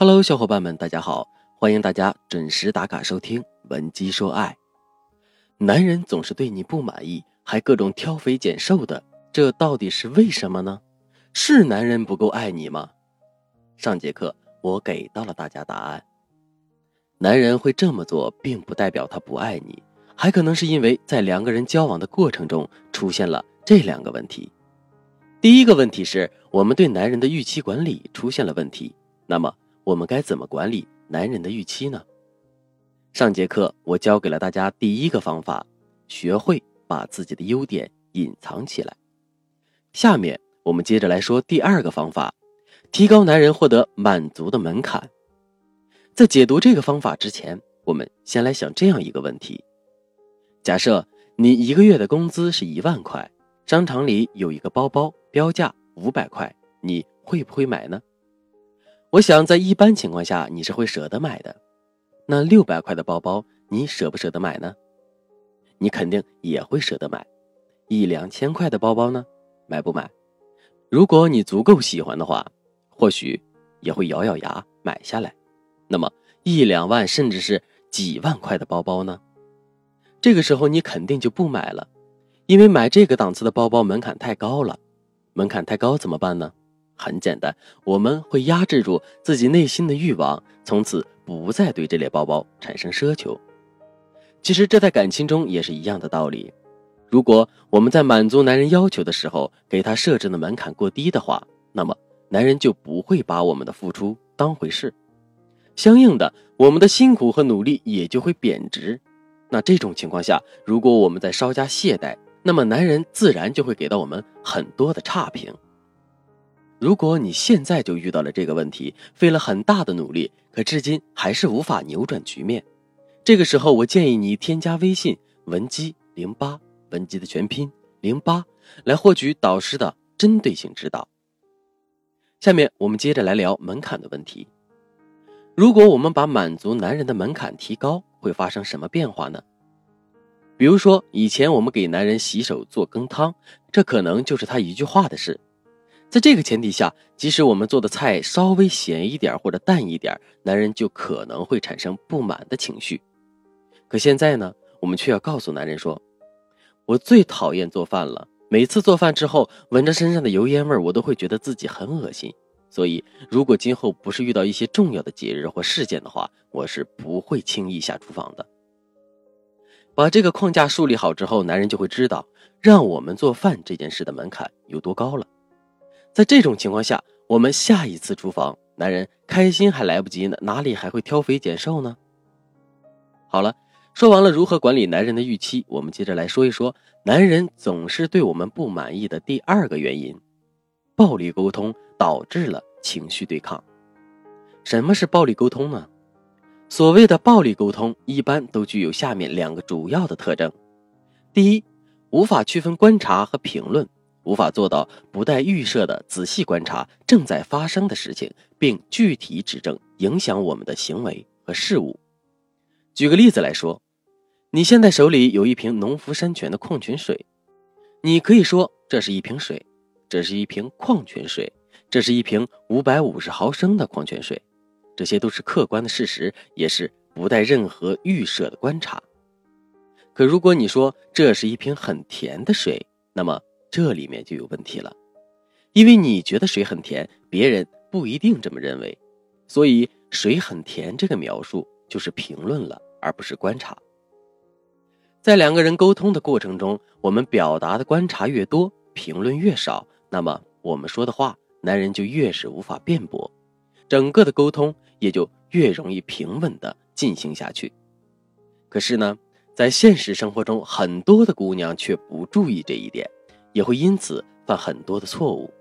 Hello，小伙伴们，大家好！欢迎大家准时打卡收听《文姬说爱》。男人总是对你不满意，还各种挑肥拣瘦的，这到底是为什么呢？是男人不够爱你吗？上节课我给到了大家答案。男人会这么做，并不代表他不爱你，还可能是因为在两个人交往的过程中出现了这两个问题。第一个问题是我们对男人的预期管理出现了问题。那么我们该怎么管理男人的预期呢？上节课我教给了大家第一个方法，学会把自己的优点隐藏起来。下面我们接着来说第二个方法，提高男人获得满足的门槛。在解读这个方法之前，我们先来想这样一个问题：假设你一个月的工资是一万块，商场里有一个包包标价五百块，你会不会买呢？我想在一般情况下你是会舍得买的。那六百块的包包你舍不舍得买呢？你肯定也会舍得买。一两千块的包包呢，买不买？如果你足够喜欢的话，或许也会咬咬牙买下来。那么一两万甚至是几万块的包包呢？这个时候你肯定就不买了，因为买这个档次的包包门槛太高了。门槛太高怎么办呢？很简单，我们会压制住自己内心的欲望，从此不再对这类包包产生奢求。其实这在感情中也是一样的道理。如果我们在满足男人要求的时候给他设置的门槛过低的话，那么男人就不会把我们的付出当回事。相应的，我们的辛苦和努力也就会贬值。那这种情况下，如果我们再稍加懈怠，那么男人自然就会给到我们很多的差评。如果你现在就遇到了这个问题，费了很大的努力，可至今还是无法扭转局面，这个时候我建议你添加微信文姬零八，文姬的全拼零八，来获取导师的针对性指导。下面我们接着来聊门槛的问题。如果我们把满足男人的门槛提高，会发生什么变化呢？比如说，以前我们给男人洗手做羹汤，这可能就是他一句话的事。在这个前提下，即使我们做的菜稍微咸一点或者淡一点，男人就可能会产生不满的情绪。可现在呢，我们却要告诉男人说：“我最讨厌做饭了，每次做饭之后闻着身上的油烟味，我都会觉得自己很恶心。”所以，如果今后不是遇到一些重要的节日或事件的话，我是不会轻易下厨房的。把这个框架树立好之后，男人就会知道让我们做饭这件事的门槛有多高了。在这种情况下，我们下一次厨房，男人开心还来不及呢，哪里还会挑肥拣瘦呢？好了，说完了如何管理男人的预期，我们接着来说一说男人总是对我们不满意的第二个原因：暴力沟通。导致了情绪对抗。什么是暴力沟通呢？所谓的暴力沟通，一般都具有下面两个主要的特征：第一，无法区分观察和评论，无法做到不带预设的仔细观察正在发生的事情，并具体指正影响我们的行为和事物。举个例子来说，你现在手里有一瓶农夫山泉的矿泉水，你可以说这是一瓶水，这是一瓶矿泉水。这是一瓶五百五十毫升的矿泉水，这些都是客观的事实，也是不带任何预设的观察。可如果你说这是一瓶很甜的水，那么这里面就有问题了，因为你觉得水很甜，别人不一定这么认为，所以水很甜这个描述就是评论了，而不是观察。在两个人沟通的过程中，我们表达的观察越多，评论越少，那么我们说的话。男人就越是无法辩驳，整个的沟通也就越容易平稳的进行下去。可是呢，在现实生活中，很多的姑娘却不注意这一点，也会因此犯很多的错误。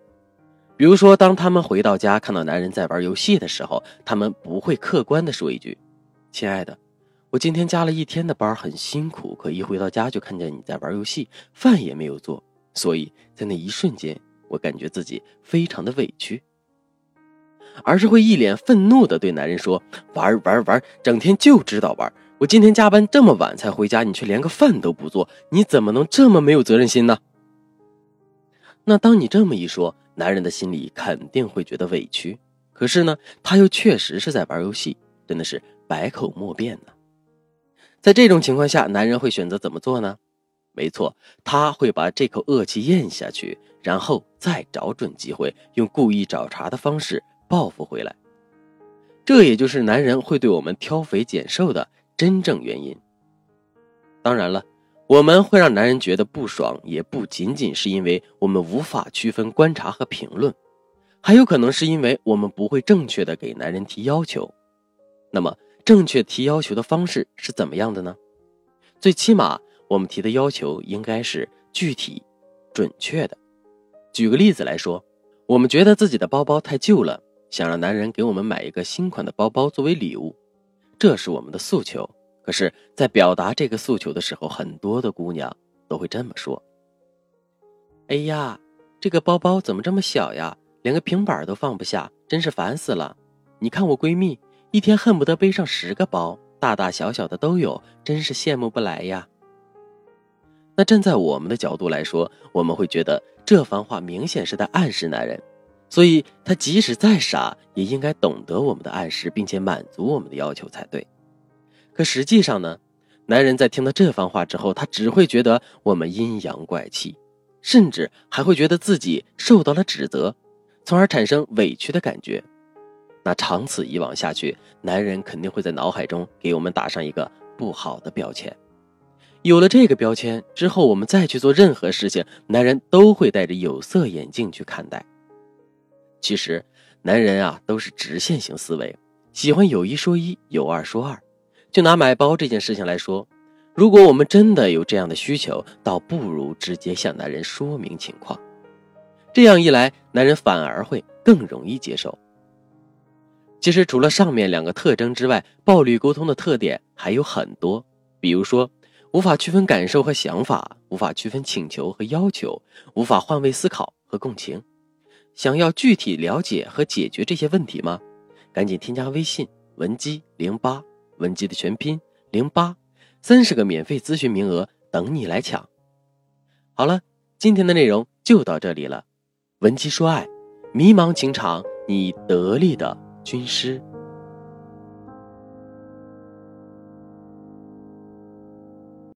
比如说，当他们回到家看到男人在玩游戏的时候，他们不会客观的说一句：“亲爱的，我今天加了一天的班，很辛苦，可一回到家就看见你在玩游戏，饭也没有做，所以在那一瞬间。”我感觉自己非常的委屈，而是会一脸愤怒的对男人说：“玩玩玩，整天就知道玩。我今天加班这么晚才回家，你却连个饭都不做，你怎么能这么没有责任心呢？”那当你这么一说，男人的心里肯定会觉得委屈。可是呢，他又确实是在玩游戏，真的是百口莫辩呢。在这种情况下，男人会选择怎么做呢？没错，他会把这口恶气咽下去，然后再找准机会，用故意找茬的方式报复回来。这也就是男人会对我们挑肥拣瘦的真正原因。当然了，我们会让男人觉得不爽，也不仅仅是因为我们无法区分观察和评论，还有可能是因为我们不会正确的给男人提要求。那么，正确提要求的方式是怎么样的呢？最起码。我们提的要求应该是具体、准确的。举个例子来说，我们觉得自己的包包太旧了，想让男人给我们买一个新款的包包作为礼物，这是我们的诉求。可是，在表达这个诉求的时候，很多的姑娘都会这么说：“哎呀，这个包包怎么这么小呀？连个平板都放不下，真是烦死了！你看我闺蜜一天恨不得背上十个包，大大小小的都有，真是羡慕不来呀。”那站在我们的角度来说，我们会觉得这番话明显是在暗示男人，所以他即使再傻，也应该懂得我们的暗示，并且满足我们的要求才对。可实际上呢，男人在听到这番话之后，他只会觉得我们阴阳怪气，甚至还会觉得自己受到了指责，从而产生委屈的感觉。那长此以往下去，男人肯定会在脑海中给我们打上一个不好的标签。有了这个标签之后，我们再去做任何事情，男人都会戴着有色眼镜去看待。其实，男人啊都是直线型思维，喜欢有一说一，有二说二。就拿买包这件事情来说，如果我们真的有这样的需求，倒不如直接向男人说明情况。这样一来，男人反而会更容易接受。其实，除了上面两个特征之外，暴力沟通的特点还有很多，比如说。无法区分感受和想法，无法区分请求和要求，无法换位思考和共情。想要具体了解和解决这些问题吗？赶紧添加微信文姬零八，文姬的全拼零八，三十个免费咨询名额等你来抢。好了，今天的内容就到这里了。文姬说爱，迷茫情场你得力的军师。